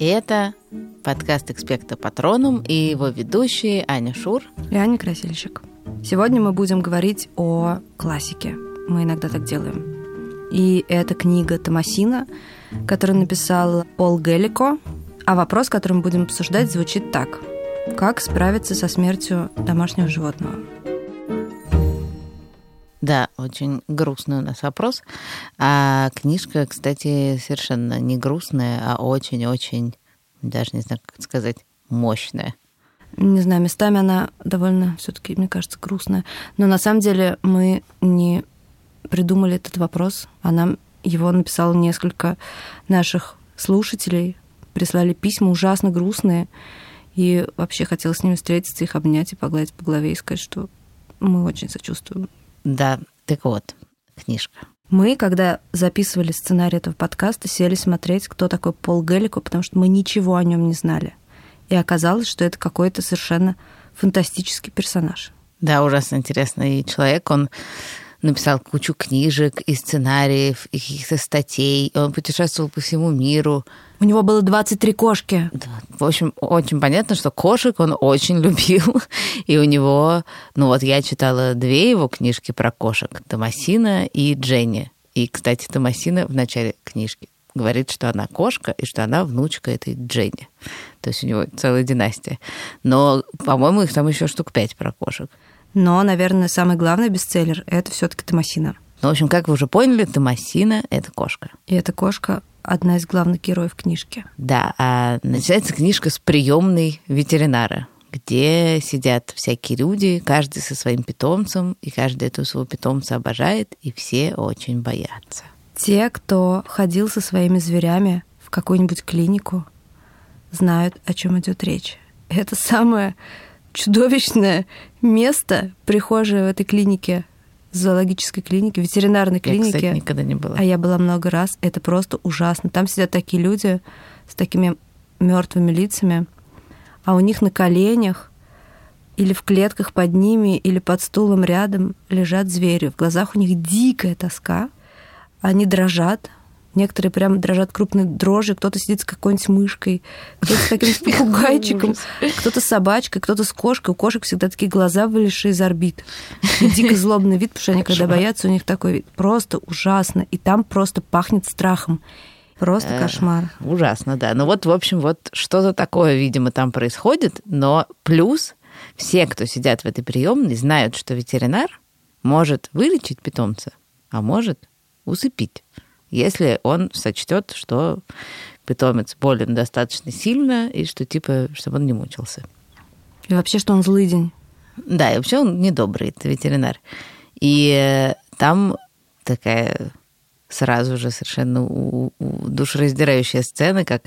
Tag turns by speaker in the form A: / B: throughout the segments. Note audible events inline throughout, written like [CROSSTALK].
A: Это подкаст «Экспекта Патронум» и его ведущие Аня Шур
B: и Аня Красильщик. Сегодня мы будем говорить о классике. Мы иногда так делаем. И это книга Томасина, которую написал Пол Геллико. А вопрос, который мы будем обсуждать, звучит так. Как справиться со смертью домашнего животного?
A: Очень грустный у нас вопрос. А книжка, кстати, совершенно не грустная, а очень-очень, даже не знаю, как сказать, мощная.
B: Не знаю, местами она довольно все-таки, мне кажется, грустная. Но на самом деле мы не придумали этот вопрос, а нам его написало несколько наших слушателей, прислали письма ужасно грустные, и вообще хотела с ними встретиться, их обнять и погладить по голове и сказать, что мы очень сочувствуем.
A: Да, так вот, книжка.
B: Мы, когда записывали сценарий этого подкаста, сели смотреть, кто такой Пол Геллико, потому что мы ничего о нем не знали. И оказалось, что это какой-то совершенно фантастический персонаж.
A: Да, ужасно интересный человек. Он написал кучу книжек и сценариев, и каких-то статей. Он путешествовал по всему миру.
B: У него было 23 кошки.
A: Да. В общем, очень понятно, что кошек он очень [LAUGHS] любил. И у него, ну вот я читала две его книжки про кошек. Томасина и Дженни. И, кстати, Томасина в начале книжки говорит, что она кошка и что она внучка этой Дженни. То есть у него целая династия. Но, по-моему, их там еще штук пять про кошек.
B: Но, наверное, самый главный бестселлер – это все таки Томасина.
A: Ну, в общем, как вы уже поняли, Томасина – это кошка.
B: И эта кошка одна из главных героев книжки.
A: Да, а начинается книжка с приемной ветеринара, где сидят всякие люди, каждый со своим питомцем, и каждый этого своего питомца обожает, и все очень боятся.
B: Те, кто ходил со своими зверями в какую-нибудь клинику, знают, о чем идет речь. Это самое чудовищное место, прихожее в этой клинике, зоологической клинике, ветеринарной клинике. Я,
A: кстати, никогда не была.
B: А я была много раз. Это просто ужасно. Там сидят такие люди с такими мертвыми лицами, а у них на коленях или в клетках под ними, или под стулом рядом лежат звери. В глазах у них дикая тоска. Они дрожат, Некоторые прям дрожат крупной дрожью, кто-то сидит с какой-нибудь мышкой, кто-то с каким-то [LAUGHS] попугайчиком, кто-то с собачкой, кто-то с кошкой. У кошек всегда такие глаза вылезшие из орбит. И дико злобный вид, потому что они, когда боятся, у них такой вид. Просто ужасно. И там просто пахнет страхом. Просто э, кошмар.
A: Ужасно, да. Ну вот, в общем, вот что-то такое, видимо, там происходит, но плюс все, кто сидят в этой приемной, знают, что ветеринар может вылечить питомца, а может усыпить если он сочтет, что питомец болен достаточно сильно и что типа, чтобы он не мучился.
B: И вообще, что он злый день.
A: Да, и вообще он недобрый, это ветеринар. И э, там такая сразу же совершенно душераздирающая сцена, как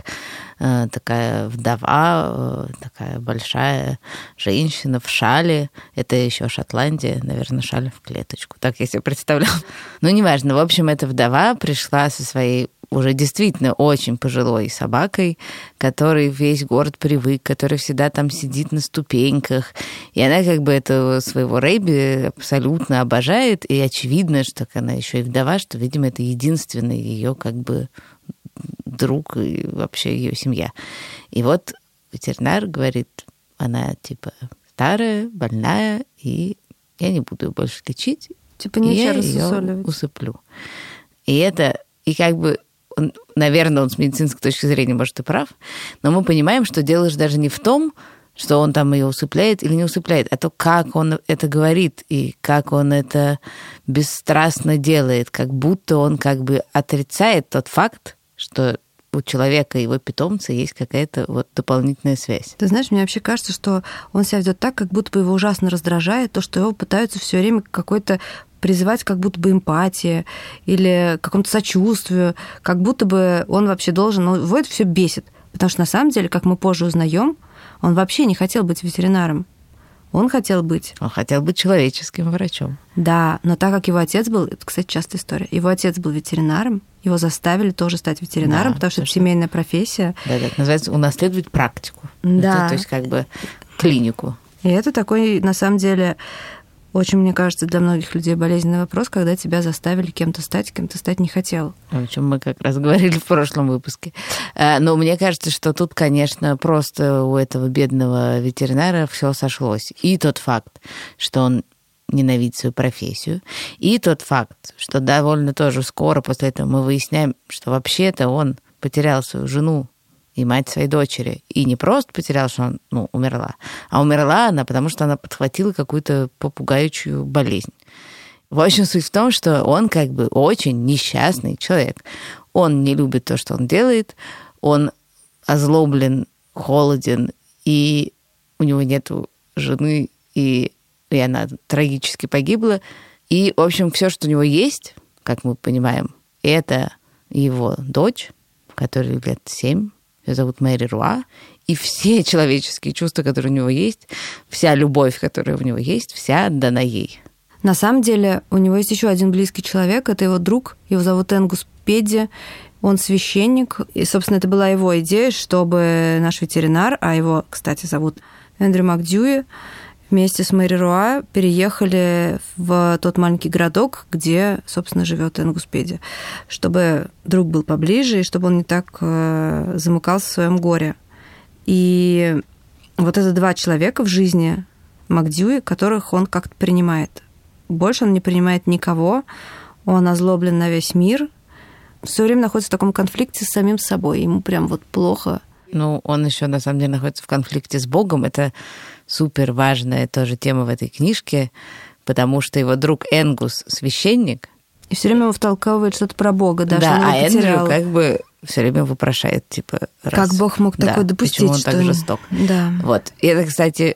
A: э, такая вдова, э, такая большая женщина в шале. Это еще Шотландия, наверное, шаль в клеточку. Так я себе представляла. Ну, неважно. В общем, эта вдова пришла со своей уже действительно очень пожилой собакой, который весь город привык, который всегда там сидит на ступеньках. И она как бы этого своего Рэйби абсолютно обожает. И очевидно, что она еще и вдова, что, видимо, это единственный ее как бы друг и вообще ее семья. И вот ветеринар говорит, она типа старая, больная, и я не буду ее больше лечить.
B: Типа не
A: я ее усыплю. И это, и как бы наверное, он с медицинской точки зрения, может, и прав, но мы понимаем, что дело же даже не в том, что он там ее усыпляет или не усыпляет, а то, как он это говорит и как он это бесстрастно делает, как будто он как бы отрицает тот факт, что у человека и его питомца есть какая-то вот дополнительная связь.
B: Ты знаешь, мне вообще кажется, что он себя ведет так, как будто бы его ужасно раздражает то, что его пытаются все время какой-то призывать как будто бы эмпатия или какому-то сочувствию, как будто бы он вообще должен, ну, его это все бесит. Потому что на самом деле, как мы позже узнаем, он вообще не хотел быть ветеринаром. Он хотел быть...
A: Он хотел быть человеческим врачом.
B: Да, но так как его отец был... Это, кстати, частая история. Его отец был ветеринаром, его заставили тоже стать ветеринаром, да, потому что это семейная профессия.
A: Да, да, это называется унаследовать практику.
B: Да.
A: Это, то есть как бы клинику.
B: И это такой, на самом деле, очень, мне кажется, для многих людей болезненный вопрос, когда тебя заставили кем-то стать, кем то стать не хотел.
A: О чем мы как раз [LAUGHS] говорили в прошлом выпуске. Э, но мне кажется, что тут, конечно, просто у этого бедного ветеринара все сошлось. И тот факт, что он ненавидит свою профессию, и тот факт, что довольно тоже скоро после этого мы выясняем, что вообще-то он потерял свою жену и мать своей дочери. И не просто потерял, что она ну, умерла, а умерла она, потому что она подхватила какую-то попугаючую болезнь. В общем, суть в том, что он как бы очень несчастный человек. Он не любит то, что он делает, он озлоблен, холоден, и у него нет жены, и, и она трагически погибла. И, в общем, все, что у него есть, как мы понимаем, это его дочь, которой лет семь, ее зовут Мэри Руа, и все человеческие чувства, которые у него есть, вся любовь, которая у него есть, вся отдана ей.
B: На самом деле у него есть еще один близкий человек, это его друг, его зовут Энгус Педди, он священник, и, собственно, это была его идея, чтобы наш ветеринар, а его, кстати, зовут Эндрю Макдьюи, вместе с Мэри Руа переехали в тот маленький городок, где, собственно, живет Энгуспеди, чтобы друг был поближе и чтобы он не так э, замыкался в своем горе. И вот это два человека в жизни Макдьюи, которых он как-то принимает. Больше он не принимает никого, он озлоблен на весь мир, все время находится в таком конфликте с самим собой. Ему прям вот плохо.
A: Ну, он еще на самом деле находится в конфликте с Богом. Это супер важная тоже тема в этой книжке, потому что его друг Энгус священник.
B: И все время его втолковывает что-то про Бога, да,
A: да а Эндрю как бы все время вопрошает, типа,
B: раз, как Бог мог
A: да,
B: такое допустить?
A: Почему он
B: что...
A: так жесток?
B: Да.
A: Вот. И это, кстати,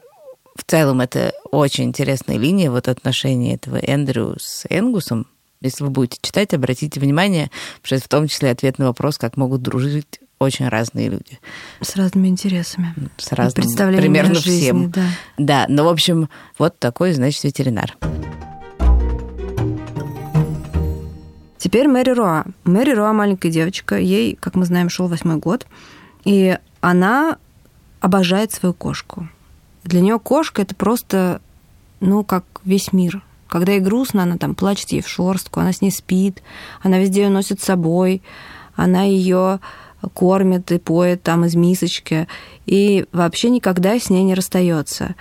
A: в целом это очень интересная линия, вот отношения этого Эндрю с Энгусом. Если вы будете читать, обратите внимание, что это в том числе ответ на вопрос, как могут дружить очень разные люди.
B: С разными интересами.
A: С разным, примерно
B: жизни,
A: всем.
B: Да.
A: да, ну, в общем, вот такой, значит, ветеринар.
B: Теперь Мэри Руа. Мэри Руа маленькая девочка, ей, как мы знаем, шел восьмой год, и она обожает свою кошку. Для нее кошка это просто, ну, как весь мир. Когда ей грустно, она там плачет ей в шорстку, она с ней спит, она везде ее носит с собой, она ее кормит и поет там из мисочки, и вообще никогда с ней не расстается.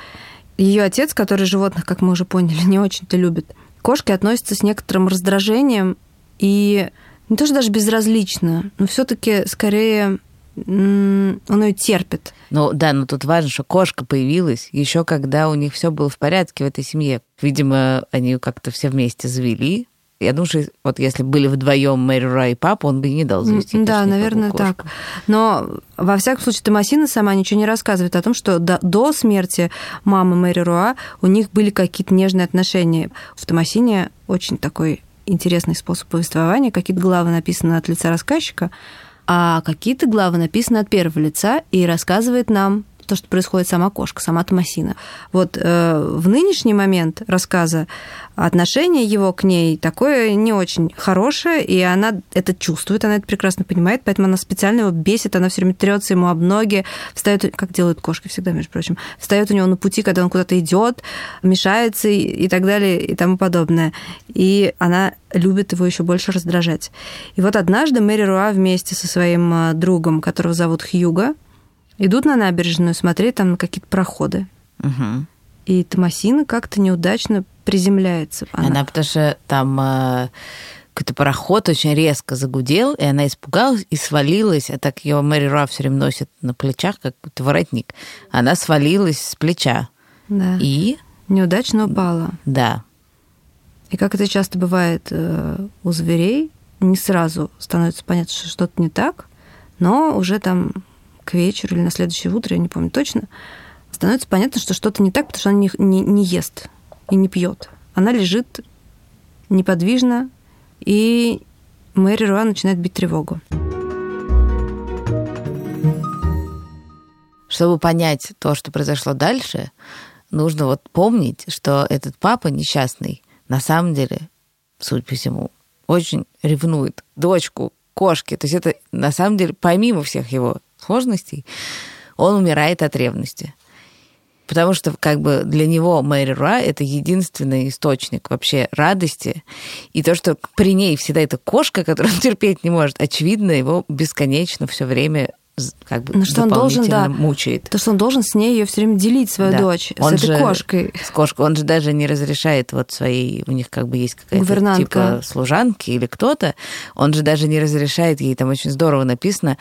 B: Ее отец, который животных, как мы уже поняли, [LAUGHS] не очень-то любит, кошки относятся с некоторым раздражением и не то, что даже безразлично, но все-таки скорее он ее терпит.
A: Ну да, но тут важно, что кошка появилась еще когда у них все было в порядке в этой семье. Видимо, они как-то все вместе завели, я думаю, что вот если были вдвоем Мэри Ра и папа, он бы не дал завести.
B: Да, наверное, так. Но во всяком случае, Томасина сама ничего не рассказывает о том, что до, до смерти мамы Мэри Руа у них были какие-то нежные отношения. В Томасине очень такой интересный способ повествования. Какие-то главы написаны от лица рассказчика, а какие-то главы написаны от первого лица и рассказывает нам то, что происходит сама кошка, сама Томасина. Вот э, в нынешний момент рассказа отношение его к ней такое не очень хорошее, и она это чувствует, она это прекрасно понимает, поэтому она специально его бесит, она все время трется ему об ноги, встает, как делают кошки всегда, между прочим, встает у него на пути, когда он куда-то идет, мешается и, и так далее и тому подобное. И она любит его еще больше раздражать. И вот однажды Мэри Руа вместе со своим э, другом, которого зовут Хьюга, идут на набережную смотреть там на какие-то проходы.
A: Угу.
B: И Томасина как-то неудачно приземляется.
A: Она, она потому что там э, какой-то пароход очень резко загудел, и она испугалась и свалилась. А так ее Мэри Руа все время носит на плечах, как то воротник. Она свалилась с плеча.
B: Да.
A: И?
B: Неудачно упала.
A: Да.
B: И как это часто бывает э, у зверей, не сразу становится понятно, что что-то не так, но уже там к вечеру или на следующее утро, я не помню точно, становится понятно, что что-то не так, потому что она не, не, не ест и не пьет. Она лежит неподвижно, и Мэри Руа начинает бить тревогу.
A: Чтобы понять то, что произошло дальше, нужно вот помнить, что этот папа несчастный на самом деле, судя по всему, очень ревнует дочку кошки. То есть это на самом деле, помимо всех его сложностей, он умирает от ревности. Потому что как бы для него Мэри Руа это единственный источник вообще радости. И то, что при ней всегда эта кошка, которую он терпеть не может, очевидно, его бесконечно все время как бы
B: ну, что он должен, да,
A: мучает.
B: То, что он должен с ней ее все время делить, свою да. дочь, он с этой же, кошкой.
A: С кошкой. Он же даже не разрешает вот своей, у них как бы есть какая-то типа служанки или кто-то, он же даже не разрешает, ей там очень здорово написано,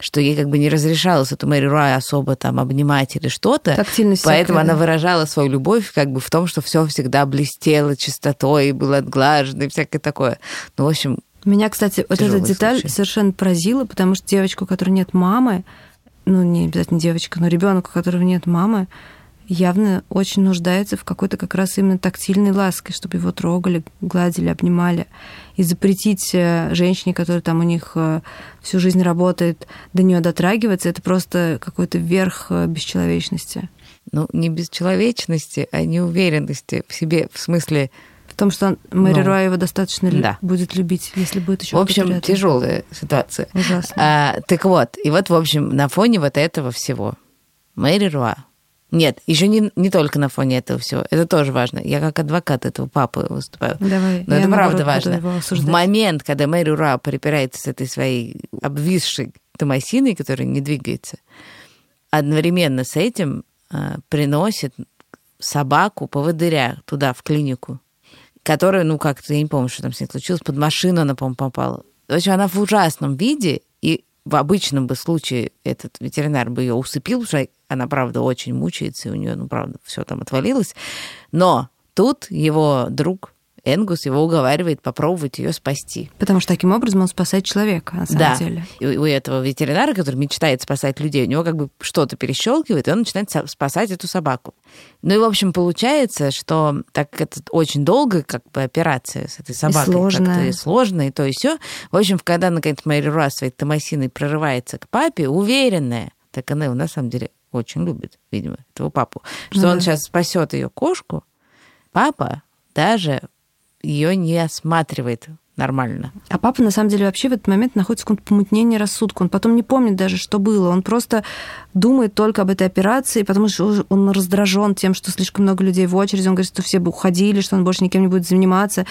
A: что ей как бы не разрешалось эту Мэри Руай особо там обнимать или что-то. Поэтому она выражала свою любовь как бы в том, что все всегда блестело чистотой, было отглажено и всякое такое. Ну, в общем,
B: меня, кстати, вот эта деталь случай. совершенно поразила, потому что девочку, у которой нет мамы, ну, не обязательно девочка, но ребенок, у которого нет мамы, явно очень нуждается в какой-то как раз именно тактильной ласке, чтобы его трогали, гладили, обнимали. И запретить э, женщине, которая там у них э, всю жизнь работает, до нее дотрагиваться, это просто какой-то верх э, бесчеловечности.
A: Ну, не бесчеловечности, а неуверенности в себе, в смысле
B: в том, что Мэри ну, Руа его достаточно да. будет любить, если будет еще.
A: В общем, тяжелая ситуация.
B: Ужасно.
A: А, так вот, и вот, в общем, на фоне вот этого всего Мэри Руа. Нет, еще не, не только на фоне этого всего. Это тоже важно. Я как адвокат этого папы выступаю.
B: Давай.
A: Но это правда важно. В момент, когда Мэри Руа припирается с этой своей обвисшей Томасиной, которая не двигается, одновременно с этим э, приносит собаку поводыря туда, в клинику которая, ну, как-то, я не помню, что там с ней случилось, под машину она, по-моему, попала. В общем, она в ужасном виде, и в обычном бы случае этот ветеринар бы ее усыпил, потому что она, правда, очень мучается, и у нее, ну, правда, все там отвалилось. Но тут его друг Энгус его уговаривает попробовать ее спасти.
B: Потому что таким образом он спасает человека, на самом
A: да.
B: деле.
A: И у этого ветеринара, который мечтает спасать людей, у него как бы что-то перещелкивает, и он начинает спасать эту собаку. Ну и, в общем, получается, что так как это очень долго, как бы операция с этой собакой,
B: и сложная.
A: и сложная, и то и все. В общем, когда наконец Мэри Руа своей Томасиной прорывается к папе, уверенная, так она его на самом деле очень любит, видимо, этого папу, что ну, он да. сейчас спасет ее кошку, папа даже ее не осматривает нормально.
B: А папа, на самом деле, вообще в этот момент находится в каком-то помутнении рассудка. Он потом не помнит даже, что было. Он просто думает только об этой операции, потому что он раздражен тем, что слишком много людей в очереди. Он говорит, что все бы уходили, что он больше никем не будет заниматься.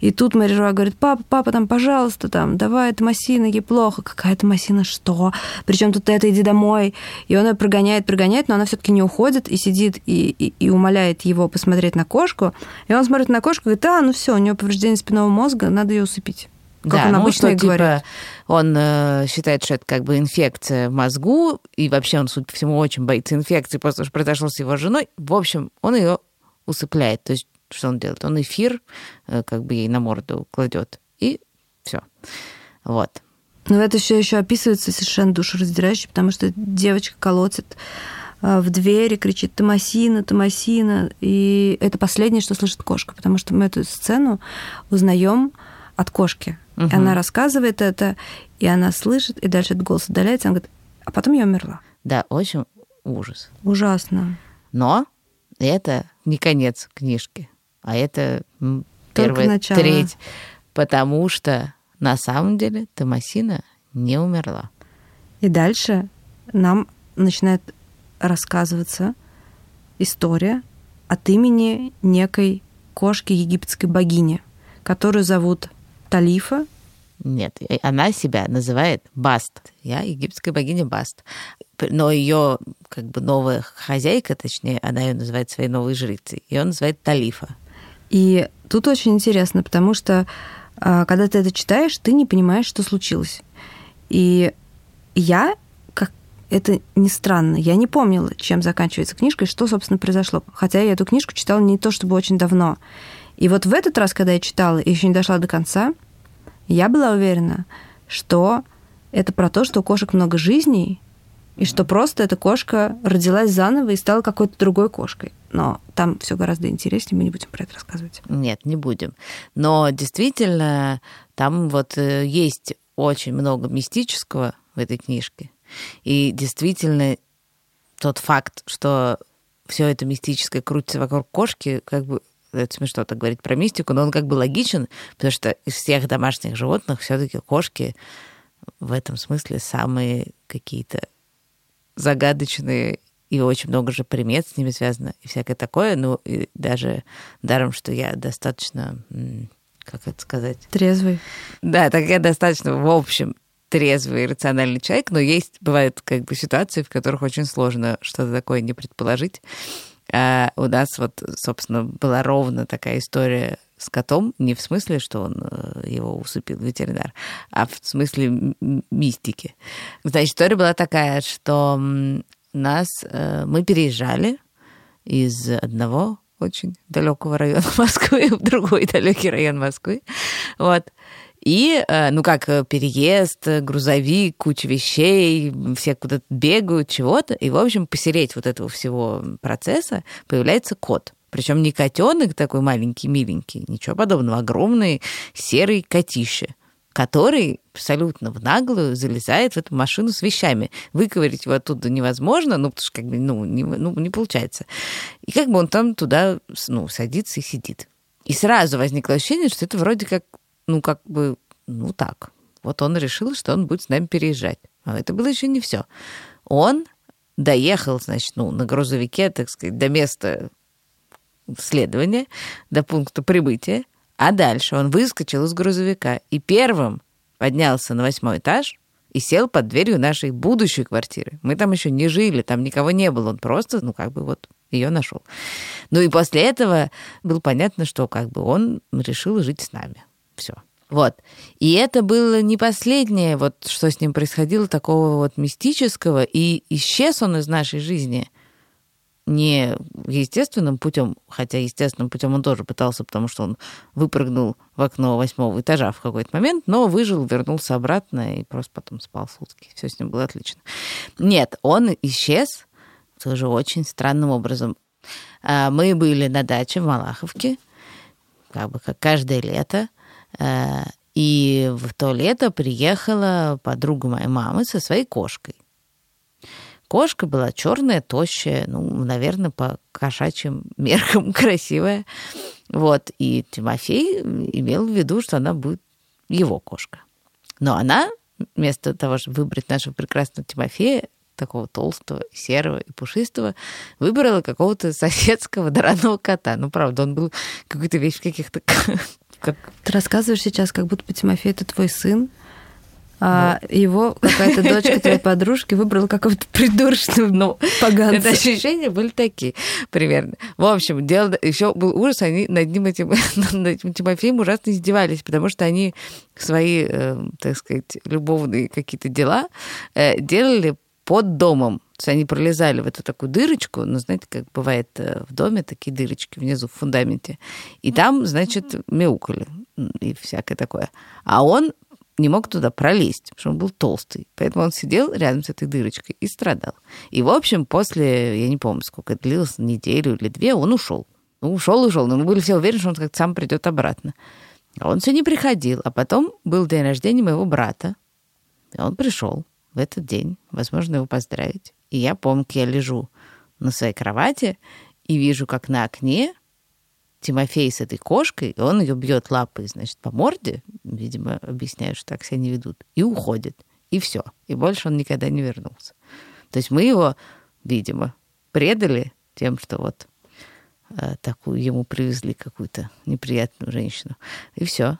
B: И тут Мэри Жуа говорит, папа, папа, там, пожалуйста, там, давай, это Массина, ей плохо. Какая это Массина, что? Причем тут это, иди домой. И он ее прогоняет, прогоняет, но она все таки не уходит и сидит и, и, и умоляет его посмотреть на кошку. И он смотрит на кошку и говорит, а, ну все, у нее повреждение спинного мозга, надо ее усыпить. Как
A: да,
B: он
A: ну,
B: обычно
A: что,
B: и говорит.
A: Типа, он э, считает, что это как бы инфекция в мозгу, и вообще он, судя по всему, очень боится инфекции, просто что произошло с его женой. В общем, он ее усыпляет. То есть, что он делает? Он эфир э, как бы ей на морду кладет, и все. Вот.
B: Но это все еще описывается совершенно душераздирающе, потому что девочка колотит э, в двери, кричит «Томасина, Томасина!» И это последнее, что слышит кошка, потому что мы эту сцену узнаем от кошки. Угу. И она рассказывает это, и она слышит, и дальше этот голос отдаляется, она говорит, а потом я умерла.
A: Да, очень ужас.
B: Ужасно.
A: Но это не конец книжки, а это первая начало. треть, потому что на самом деле Томасина не умерла.
B: И дальше нам начинает рассказываться история от имени некой кошки египетской богини, которую зовут Талифа?
A: Нет, она себя называет Баст. Я египетская богиня Баст. Но ее как бы новая хозяйка, точнее, она ее называет своей новой жрицей. Ее называет Талифа.
B: И тут очень интересно, потому что а, когда ты это читаешь, ты не понимаешь, что случилось. И я, как это не странно, я не помнила, чем заканчивается книжка и что, собственно, произошло. Хотя я эту книжку читала не то чтобы очень давно. И вот в этот раз, когда я читала и еще не дошла до конца, я была уверена, что это про то, что у кошек много жизней, и что просто эта кошка родилась заново и стала какой-то другой кошкой. Но там все гораздо интереснее, мы не будем про это рассказывать.
A: Нет, не будем. Но действительно, там вот э, есть очень много мистического в этой книжке. И действительно, тот факт, что все это мистическое крутится вокруг кошки, как бы это смешно так говорить про мистику, но он как бы логичен, потому что из всех домашних животных все-таки кошки в этом смысле самые какие-то загадочные и очень много же примет с ними связано, и всякое такое. Ну, и даже даром, что я достаточно, как это сказать?
B: Трезвый.
A: Да, так я достаточно, в общем, трезвый, рациональный человек, но есть, бывают как бы ситуации, в которых очень сложно что-то такое не предположить. А у нас вот, собственно, была ровно такая история с котом, не в смысле, что он э, его усыпил ветеринар, а в смысле мистики. Значит, история была такая, что нас, э, мы переезжали из одного очень далекого района [LAUGHS] Москвы в другой далекий район Москвы. Вот. И, э, ну как, переезд, грузовик, куча вещей, все куда-то бегают, чего-то. И, в общем, посереть вот этого всего процесса появляется кот. Причем не котенок такой маленький, миленький, ничего подобного, огромный серый котище который абсолютно в наглую залезает в эту машину с вещами. Выковырить его оттуда невозможно, ну, потому что как бы, ну, не, ну, не получается. И как бы он там туда, ну, садится и сидит. И сразу возникло ощущение, что это вроде как, ну, как бы, ну, так. Вот он решил, что он будет с нами переезжать. А это было еще не все. Он доехал, значит, ну, на грузовике, так сказать, до места следования, до пункта прибытия, а дальше он выскочил из грузовика и первым поднялся на восьмой этаж и сел под дверью нашей будущей квартиры. Мы там еще не жили, там никого не было, он просто, ну, как бы вот ее нашел. Ну и после этого было понятно, что как бы он решил жить с нами. Все. Вот. И это было не последнее, вот что с ним происходило, такого вот мистического, и исчез он из нашей жизни – не естественным путем, хотя естественным путем он тоже пытался, потому что он выпрыгнул в окно восьмого этажа в какой-то момент, но выжил, вернулся обратно и просто потом спал сутки. Все с ним было отлично. Нет, он исчез тоже очень странным образом. А, мы были на даче в Малаховке, как бы как каждое лето, и в то лето приехала подруга моей мамы со своей кошкой. Кошка была черная, тощая, ну, наверное, по кошачьим [LAUGHS] меркам красивая. Вот. И Тимофей имел в виду, что она будет его кошка. Но она, вместо того, чтобы выбрать нашего прекрасного Тимофея, такого толстого, серого и пушистого, выбрала какого-то [LAUGHS] соседского драного кота. Ну, правда, он был какой-то вещь в каких-то... [LAUGHS]
B: Как... Ты рассказываешь сейчас, как будто Тимофей это твой сын, а да. его какая-то дочка твоей [LAUGHS] подружки выбрала какого-то придурочного ну, [LAUGHS] поганца.
A: Это ощущения были такие примерно. В общем, дело еще был ужас, они над ним этим, [LAUGHS] над этим Тимофеем ужасно издевались, потому что они свои, э, так сказать, любовные какие-то дела э, делали под домом. То есть они пролезали в эту такую дырочку, ну, знаете, как бывает э, в доме такие дырочки внизу в фундаменте, и там, значит, мяукали и всякое такое. А он не мог туда пролезть, потому что он был толстый. Поэтому он сидел рядом с этой дырочкой и страдал. И, в общем, после, я не помню, сколько это длилось, неделю или две, он ушел. Ну, ушел, ушел, но мы были все уверены, что он как-то сам придет обратно. А он все не приходил. А потом был день рождения моего брата. И он пришел в этот день. Возможно, его поздравить. И я помню, как я лежу на своей кровати и вижу, как на окне Тимофей с этой кошкой, и он ее бьет лапой, значит, по морде, видимо, объясняют, что так себя не ведут, и уходит. И все. И больше он никогда не вернулся. То есть мы его, видимо, предали тем, что вот э, такую ему привезли какую-то неприятную женщину. И все.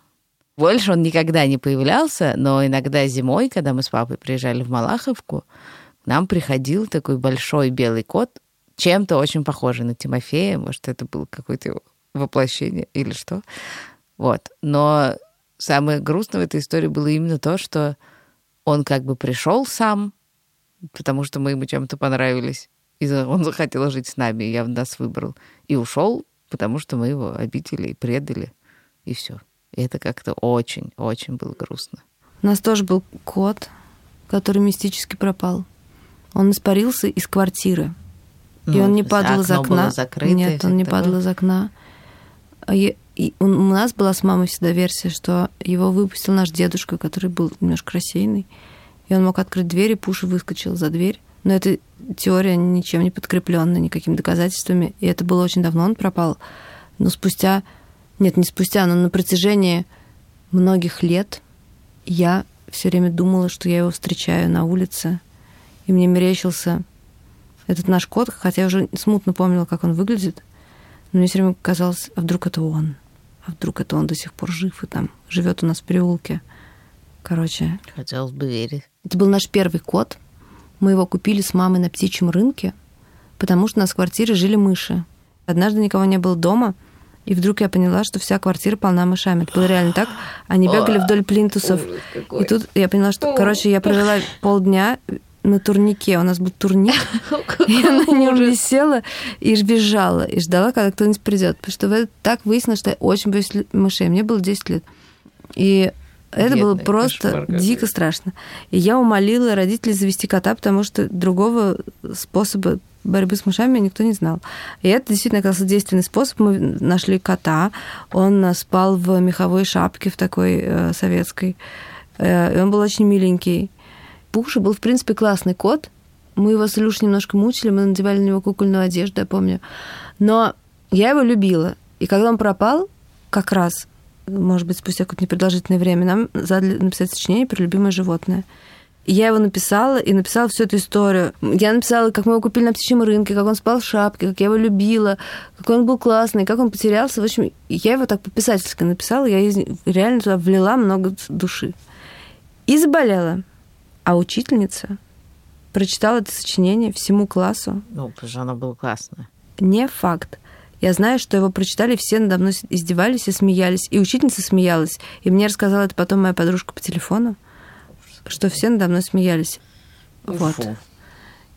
A: Больше он никогда не появлялся, но иногда зимой, когда мы с папой приезжали в Малаховку, нам приходил такой большой белый кот, чем-то очень похожий на Тимофея. Может, это был какой-то его воплощение или что. Вот. Но самое грустное в этой истории было именно то, что он как бы пришел сам, потому что мы ему чем-то понравились, и он захотел жить с нами, и я нас выбрал, и ушел, потому что мы его обидели и предали, и все. И это как-то очень-очень было грустно.
B: У нас тоже был кот, который мистически пропал. Он испарился из квартиры. Ну, и он не падал из окна.
A: Закрыто,
B: Нет, он не такое. падал из окна. И у нас была с мамой всегда версия, что его выпустил наш дедушка, который был немножко рассеянный. И он мог открыть дверь, и Пуша выскочил за дверь. Но эта теория ничем не подкрепленная, никакими доказательствами. И это было очень давно, он пропал. Но спустя... Нет, не спустя, но на протяжении многих лет я все время думала, что я его встречаю на улице. И мне мерещился этот наш кот, хотя я уже смутно помнила, как он выглядит, но мне все время казалось, а вдруг это он? А вдруг это он до сих пор жив и там живет у нас в переулке? Короче.
A: Хотелось бы верить.
B: Это был наш первый кот. Мы его купили с мамой на птичьем рынке, потому что у нас в квартире жили мыши. Однажды никого не было дома, и вдруг я поняла, что вся квартира полна мышами. Это было реально так. Они бегали вдоль плинтусов. И тут я поняла, что, короче, я провела полдня на турнике. У нас был турник. [LAUGHS] Я на нем висела и бежала, и ждала, когда кто-нибудь придет. Потому что так выяснилось, что я очень боюсь мышей. Мне было 10 лет. И это было просто дико страшно. И я умолила родителей завести кота, потому что другого способа борьбы с мышами никто не знал. И это действительно оказался действенный способ. Мы нашли кота. Он спал в меховой шапке в такой э, советской. Э, и он был очень миленький. Пуша был, в принципе, классный кот. Мы его с Илюшей немножко мучили, мы надевали на него кукольную одежду, я помню. Но я его любила. И когда он пропал, как раз, может быть, спустя какое-то непродолжительное время, нам задали написать сочинение про любимое животное. Я его написала, и написала всю эту историю. Я написала, как мы его купили на птичьем рынке, как он спал в шапке, как я его любила, какой он был классный, как он потерялся. В общем, я его так по-писательски написала, я реально туда влила много души. И заболела. А учительница прочитала это сочинение всему классу.
A: Ну, потому что оно было классное.
B: Не факт. Я знаю, что его прочитали, все надо мной издевались и смеялись. И учительница смеялась. И мне рассказала это потом моя подружка по телефону, что все надо мной смеялись. Вот.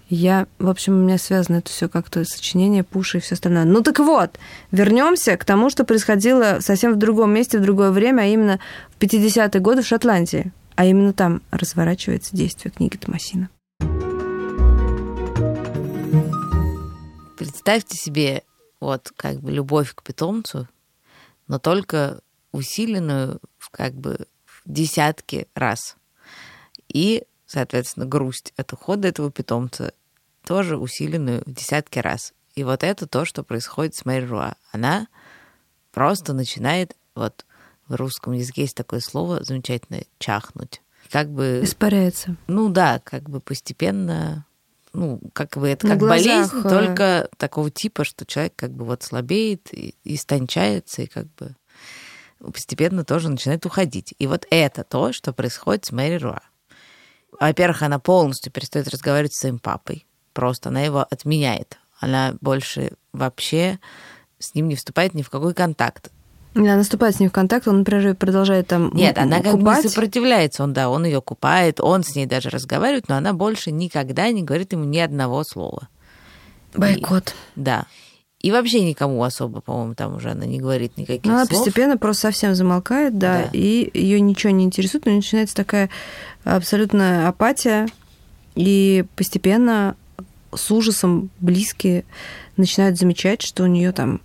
B: Я, в общем, у меня связано это все как-то сочинение, пуши и все остальное. Ну так вот, вернемся к тому, что происходило совсем в другом месте, в другое время, а именно в 50-е годы в Шотландии. А именно там разворачивается действие книги Томасина.
A: Представьте себе вот как бы любовь к питомцу, но только усиленную в как бы в десятки раз. И, соответственно, грусть от ухода этого питомца тоже усиленную в десятки раз. И вот это то, что происходит с Мэри Руа. Она просто начинает вот в русском языке есть такое слово замечательное чахнуть. Как бы...
B: Испаряется.
A: Ну да, как бы постепенно ну, как бы это как болезнь, э, только такого типа, что человек как бы вот слабеет, и, истончается, и как бы постепенно тоже начинает уходить. И вот это то, что происходит с Мэри Руа. Во-первых, она полностью перестает разговаривать с своим папой. Просто она его отменяет. Она больше вообще с ним не вступает ни в какой контакт.
B: Она наступает с ним в контакт, он, например, продолжает там
A: Нет, она как бы не сопротивляется, он, да, он ее купает, он с ней даже разговаривает, но она больше никогда не говорит ему ни одного слова.
B: Бойкот. И,
A: да. И вообще никому особо, по-моему, там уже она не говорит никаких
B: ну, она
A: слов.
B: Она постепенно просто совсем замолкает, да, да. и ее ничего не интересует, но начинается такая абсолютная апатия, и постепенно с ужасом близкие начинают замечать, что у нее там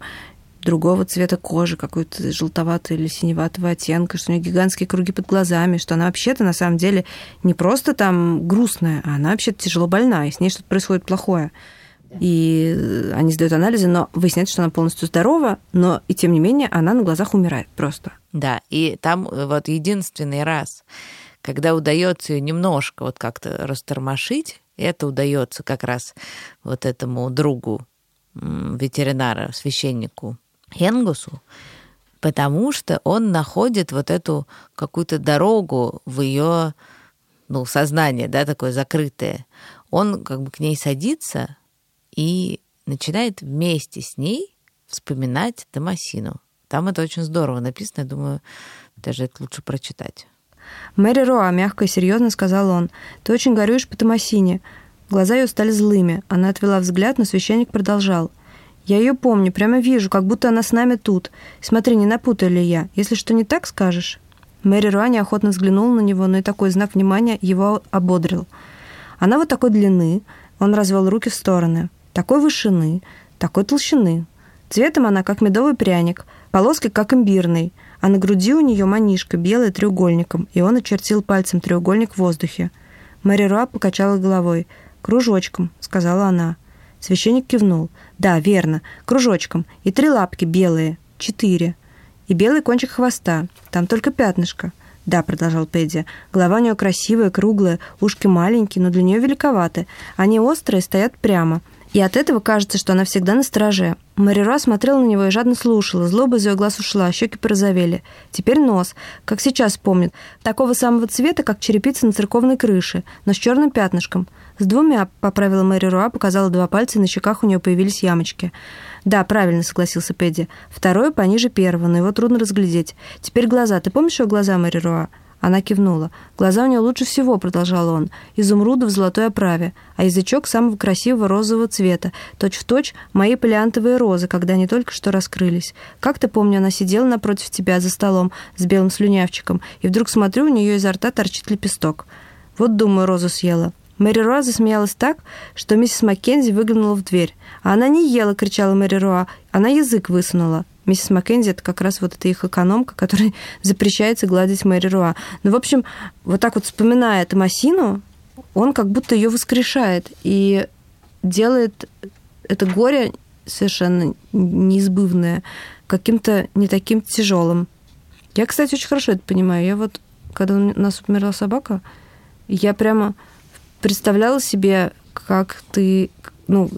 B: другого цвета кожи, какой-то желтоватого или синеватого оттенка, что у нее гигантские круги под глазами, что она вообще-то на самом деле не просто там грустная, а она вообще-то тяжело больная, и с ней что-то происходит плохое. И они сдают анализы, но выясняется, что она полностью здорова, но и тем не менее она на глазах умирает просто.
A: Да, и там вот единственный раз, когда удается ее немножко вот как-то растормошить, это удается как раз вот этому другу ветеринара, священнику Хенгусу, потому что он находит вот эту какую-то дорогу в ее ну, сознание, да, такое закрытое. Он как бы к ней садится и начинает вместе с ней вспоминать Томасину. Там это очень здорово написано, я думаю, даже это лучше прочитать.
B: Мэри Роа, мягко и серьезно сказал он, ты очень горюешь по Томасине. Глаза ее стали злыми. Она отвела взгляд, но священник продолжал. Я ее помню, прямо вижу, как будто она с нами тут. Смотри, не напутаю ли я. Если что не так, скажешь». Мэри Руани охотно взглянула на него, но и такой знак внимания его ободрил. Она вот такой длины, он развел руки в стороны, такой вышины, такой толщины. Цветом она как медовый пряник, полоской как имбирный, а на груди у нее манишка белая треугольником, и он очертил пальцем треугольник в воздухе. Мэри Руа покачала головой. «Кружочком», — сказала она. Священник кивнул. «Да, верно. Кружочком. И три лапки белые. Четыре. И белый кончик хвоста. Там только пятнышко». «Да», — продолжал Пэдди. «Голова у нее красивая, круглая, ушки маленькие, но для нее великоваты. Они острые, стоят прямо. И от этого кажется, что она всегда на страже. Марируа смотрела на него и жадно слушала. Злоба из ее глаз ушла, щеки порозовели. Теперь нос, как сейчас помнит, такого самого цвета, как черепица на церковной крыше, но с черным пятнышком. С двумя, поправила Мэри Руа, показала два пальца, и на щеках у нее появились ямочки. «Да, правильно», — согласился Пэдди. «Второе пониже первого, но его трудно разглядеть. Теперь глаза. Ты помнишь ее глаза, Мэри Руа?» Она кивнула. «Глаза у нее лучше всего», — продолжал он. «Изумруда в золотой оправе, а язычок самого красивого розового цвета, точь-в-точь мои палеантовые розы, когда они только что раскрылись. Как-то, помню, она сидела напротив тебя за столом с белым слюнявчиком, и вдруг смотрю, у нее изо рта торчит лепесток. Вот, думаю, розу съела. Мэри Руа засмеялась так, что миссис Маккензи выглянула в дверь. А она не ела, кричала Мэри Руа, она язык высунула. Миссис Маккензи — это как раз вот эта их экономка, которая [LAUGHS] запрещается гладить Мэри Руа. Ну, в общем, вот так вот вспоминая Томасину, он как будто ее воскрешает и делает это горе совершенно неизбывное каким-то не таким тяжелым. Я, кстати, очень хорошо это понимаю. Я вот, когда у нас умерла собака, я прямо представляла себе, как ты, ну,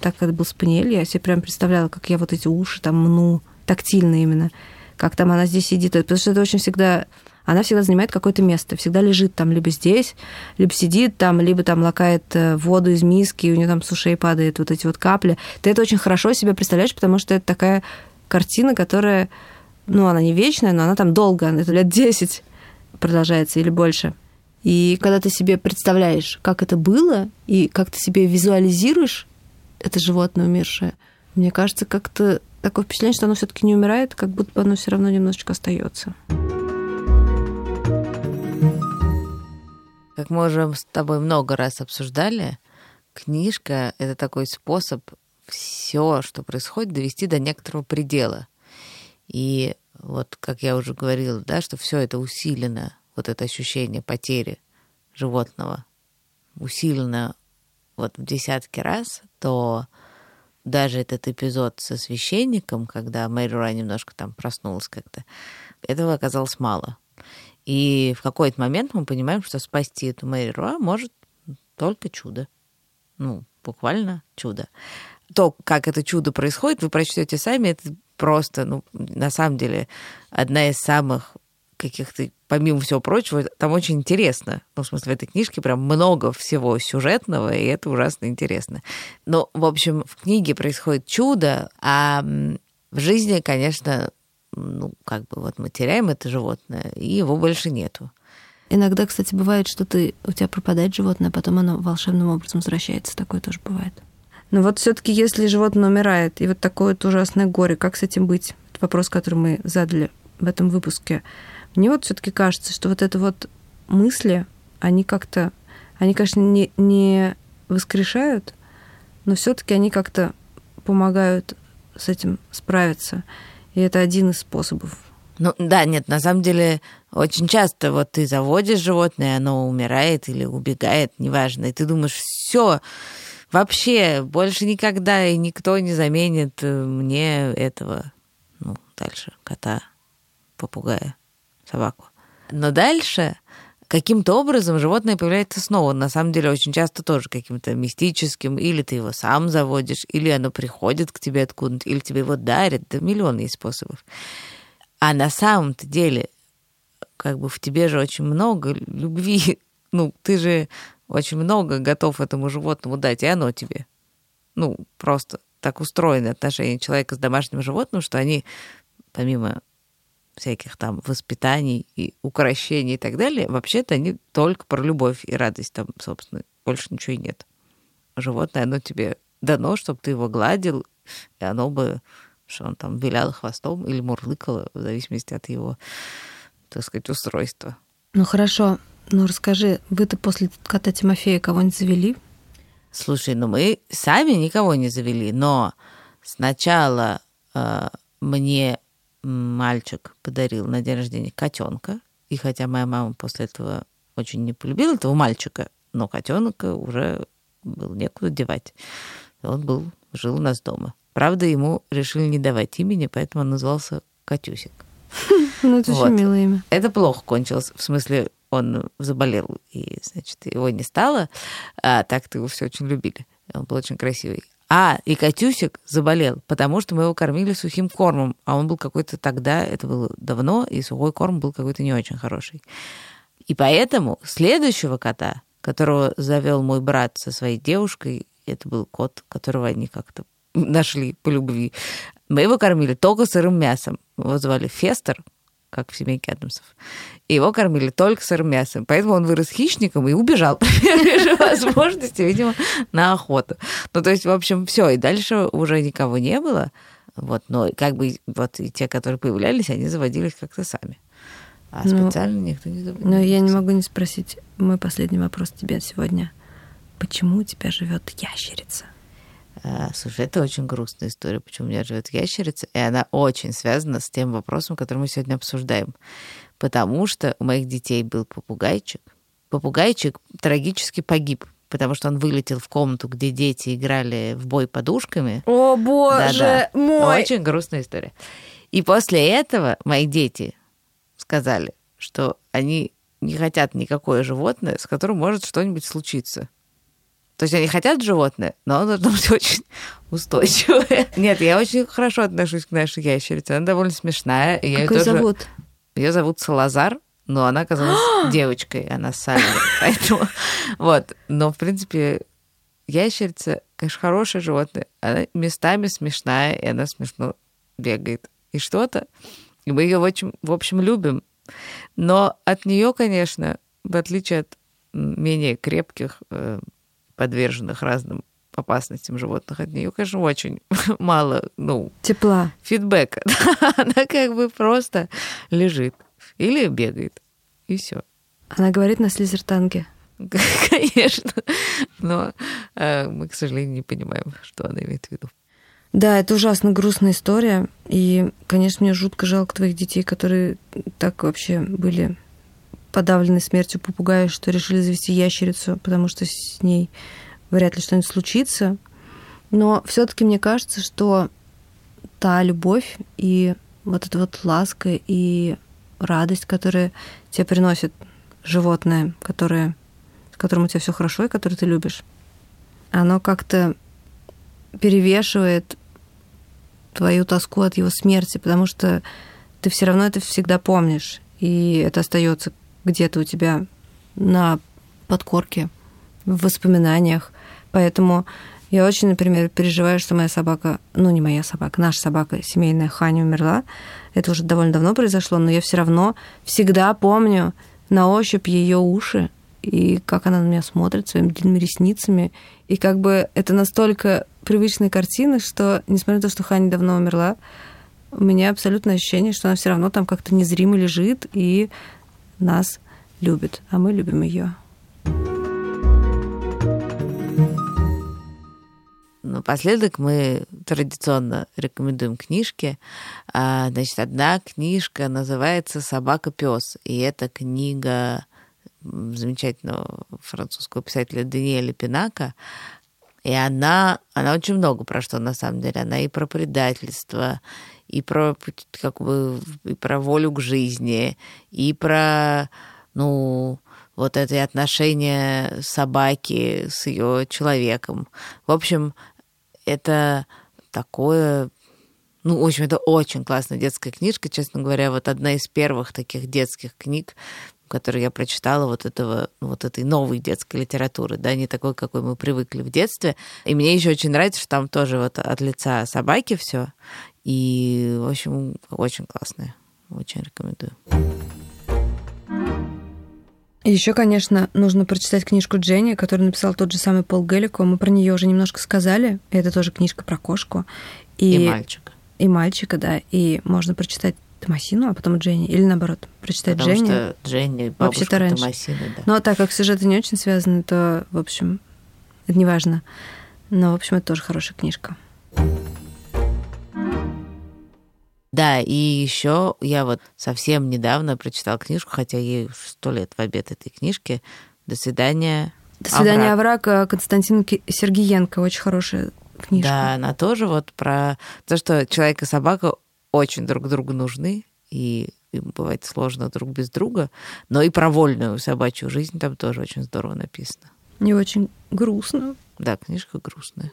B: так это был спаниель, я себе прям представляла, как я вот эти уши там мну, тактильно именно, как там она здесь сидит, потому что это очень всегда она всегда занимает какое-то место, всегда лежит там либо здесь, либо сидит там, либо там лакает э, воду из миски, и у нее там с ушей падают вот эти вот капли. Ты это очень хорошо себе представляешь, потому что это такая картина, которая, ну, она не вечная, но она там долго, это лет 10 продолжается или больше. И когда ты себе представляешь, как это было, и как ты себе визуализируешь это животное умершее, мне кажется, как-то такое впечатление, что оно все-таки не умирает, как будто бы оно все равно немножечко остается.
A: Как мы уже с тобой много раз обсуждали, книжка — это такой способ все, что происходит, довести до некоторого предела. И вот, как я уже говорила, да, что все это усилено вот это ощущение потери животного усилено вот в десятки раз, то даже этот эпизод со священником, когда Мэри Руа немножко там проснулась как-то, этого оказалось мало. И в какой-то момент мы понимаем, что спасти эту Мэри Руа может только чудо. Ну, буквально чудо. То, как это чудо происходит, вы прочтете сами, это просто, ну, на самом деле, одна из самых каких-то, помимо всего прочего, там очень интересно. Ну, в смысле, в этой книжке прям много всего сюжетного, и это ужасно интересно. Но, в общем, в книге происходит чудо, а в жизни, конечно, ну, как бы вот мы теряем это животное, и его больше нету.
B: Иногда, кстати, бывает, что ты, у тебя пропадает животное, а потом оно волшебным образом возвращается. Такое тоже бывает. Но вот все-таки, если животное умирает, и вот такое вот ужасное горе, как с этим быть? Это вопрос, который мы задали в этом выпуске. Мне вот все-таки кажется, что вот это вот мысли, они как-то, они, конечно, не, не воскрешают, но все-таки они как-то помогают с этим справиться. И это один из способов.
A: Ну да, нет, на самом деле очень часто вот ты заводишь животное, оно умирает или убегает, неважно, и ты думаешь, все, вообще больше никогда и никто не заменит э, мне этого, ну, дальше, кота, попугая собаку. Но дальше каким-то образом животное появляется снова. На самом деле очень часто тоже каким-то мистическим. Или ты его сам заводишь, или оно приходит к тебе откуда-то, или тебе его дарят. Да миллион есть способов. А на самом-то деле как бы в тебе же очень много любви. [LAUGHS] Ну, ты же очень много готов этому животному дать, и оно тебе. Ну, просто так устроены отношения человека с домашним животным, что они, помимо всяких там воспитаний и украшений и так далее, вообще-то они только про любовь и радость там, собственно, больше ничего и нет. Животное, оно тебе дано, чтобы ты его гладил, и оно бы, что он там вилял хвостом или мурлыкало, в зависимости от его, так сказать, устройства.
B: Ну хорошо, ну расскажи, вы-то после кота Тимофея кого-нибудь завели?
A: Слушай, ну мы сами никого не завели, но сначала э, мне мальчик подарил на день рождения котенка. И хотя моя мама после этого очень не полюбила этого мальчика, но котенка уже был некуда девать. Он был, жил у нас дома. Правда, ему решили не давать имени, поэтому он назывался Катюсик. [LAUGHS]
B: Ну, это очень милое имя.
A: Это плохо кончилось. В смысле, он заболел, и, значит, его не стало. А так-то его все очень любили. Он был очень красивый. А, и Катюсик заболел, потому что мы его кормили сухим кормом, а он был какой-то тогда, это было давно, и сухой корм был какой-то не очень хороший. И поэтому следующего кота, которого завел мой брат со своей девушкой, это был кот, которого они как-то [LAUGHS] нашли по любви. Мы его кормили только сырым мясом. Его звали Фестер, как в семейке Адамсов. И его кормили только сырым мясом. Поэтому он вырос хищником и убежал [LAUGHS] при возможности, видимо, на охоту. Ну, то есть, в общем, все. И дальше уже никого не было. Вот, но как бы вот и те, которые появлялись, они заводились как-то сами. А ну, специально никто не заводился.
B: Но я не могу не спросить. Мой последний вопрос тебе сегодня. Почему у тебя живет ящерица?
A: А, слушай, это очень грустная история, почему у меня живет ящерица, и она очень связана с тем вопросом, который мы сегодня обсуждаем. Потому что у моих детей был попугайчик. Попугайчик трагически погиб, потому что он вылетел в комнату, где дети играли в бой подушками.
B: О, боже Да-да. мой!
A: Очень грустная история. И после этого мои дети сказали, что они не хотят никакое животное, с которым может что-нибудь случиться. То есть они хотят животное, но оно должно быть очень [LAUGHS] устойчивое. Нет, я очень хорошо отношусь к нашей ящерице. Она довольно смешная.
B: Как ее тоже... зовут?
A: Ее зовут Салазар, но она оказалась [GASPS] девочкой, она Салли. Поэтому [LAUGHS] вот. Но, в принципе, ящерица, конечно, хорошее животное. Она местами смешная, и она смешно бегает. И что-то. И мы ее в общем, в общем любим. Но от нее, конечно, в отличие от менее крепких э, подверженных разным опасностям животных от нее, конечно, очень [LAUGHS] мало, ну...
B: Тепла.
A: Фидбэка. [LAUGHS] Она как бы просто лежит или бегает, и все.
B: Она говорит на слизертанге. [LAUGHS]
A: Конечно, но э, мы, к сожалению, не понимаем, что она имеет в виду.
B: Да, это ужасно грустная история. И, конечно, мне жутко жалко твоих детей, которые так вообще были подавлены смертью попугая, что решили завести ящерицу, потому что с ней вряд ли что-нибудь случится. Но все-таки мне кажется, что та любовь и вот эта вот ласка и радость, которая тебе приносит животное, которое, с которым у тебя все хорошо и которое ты любишь, оно как-то перевешивает твою тоску от его смерти, потому что ты все равно это всегда помнишь, и это остается где-то у тебя на подкорке, в воспоминаниях. Поэтому я очень, например, переживаю, что моя собака, ну не моя собака, наша собака семейная Ханя умерла. Это уже довольно давно произошло, но я все равно всегда помню на ощупь ее уши и как она на меня смотрит своими длинными ресницами. И как бы это настолько привычная картина, что, несмотря на то, что Ханя давно умерла, у меня абсолютное ощущение, что она все равно там как-то незримо лежит и нас любит, а мы любим ее.
A: Напоследок мы традиционно рекомендуем книжки. А, значит, одна книжка называется «Собака пес и это книга замечательного французского писателя Даниэля Пинака. И она, она очень много про что, на самом деле. Она и про предательство, и про, как бы, и про волю к жизни, и про, ну, вот это отношение собаки с ее человеком. В общем, это такое ну, в общем, это очень классная детская книжка, честно говоря, вот одна из первых таких детских книг, которые я прочитала, вот этого, вот этой новой детской литературы, да, не такой, какой мы привыкли в детстве. И мне еще очень нравится, что там тоже вот от лица собаки все. И, в общем, очень классная. Очень рекомендую.
B: Еще, конечно, нужно прочитать книжку Дженни, которую написал тот же самый Пол Геллико. Мы про нее уже немножко сказали. Это тоже книжка про кошку.
A: И, и мальчика.
B: И мальчика, да. И можно прочитать Томасину, а потом Дженни. Или наоборот, прочитать
A: Потому
B: Дженни.
A: Что Дженни
B: Вообще-то раньше.
A: Томасина, да.
B: Но так как сюжеты не очень связаны, то, в общем, это не важно. Но, в общем, это тоже хорошая книжка.
A: Да, и еще я вот совсем недавно прочитала книжку, хотя ей сто лет в обед этой книжки. До свидания.
B: До свидания, Овраг, Овраг Константин Сергиенко. Очень хорошая книжка.
A: Да, она тоже вот про то, что человек и собака очень друг другу нужны, и им бывает сложно друг без друга, но и про вольную собачью жизнь там тоже очень здорово написано.
B: Не очень грустно.
A: Да, книжка грустная.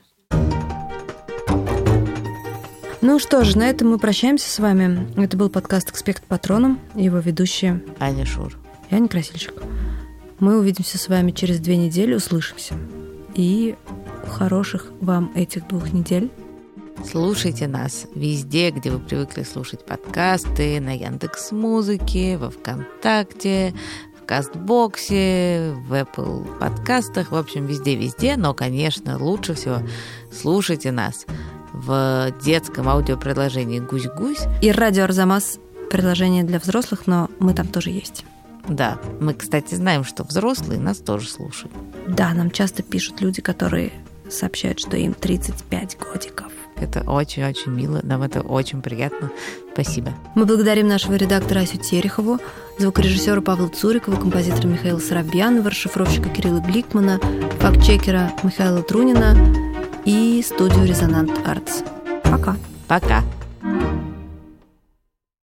B: Ну что ж, на этом мы прощаемся с вами. Это был подкаст «Экспект Патроном», его ведущие
A: Аня Шур.
B: Я не красильщик. Мы увидимся с вами через две недели, услышимся. И хороших вам этих двух недель.
A: Слушайте нас везде, где вы привыкли слушать подкасты, на Яндекс Музыке, во Вконтакте, в Кастбоксе, в Apple подкастах, в общем, везде-везде, но, конечно, лучше всего слушайте нас в детском аудиоприложении «Гусь-гусь».
B: И радио «Арзамас» приложение для взрослых, но мы там тоже есть.
A: Да, мы, кстати, знаем, что взрослые нас тоже слушают.
B: Да, нам часто пишут люди, которые сообщают, что им 35 годиков.
A: Это очень-очень мило, нам это очень приятно. Спасибо.
B: Мы благодарим нашего редактора Асю Терехову, звукорежиссера Павла Цурикова, композитора Михаила Соробьянова, расшифровщика Кирилла Гликмана, фактчекера Михаила Трунина и студию «Резонант Артс». Пока.
A: Пока.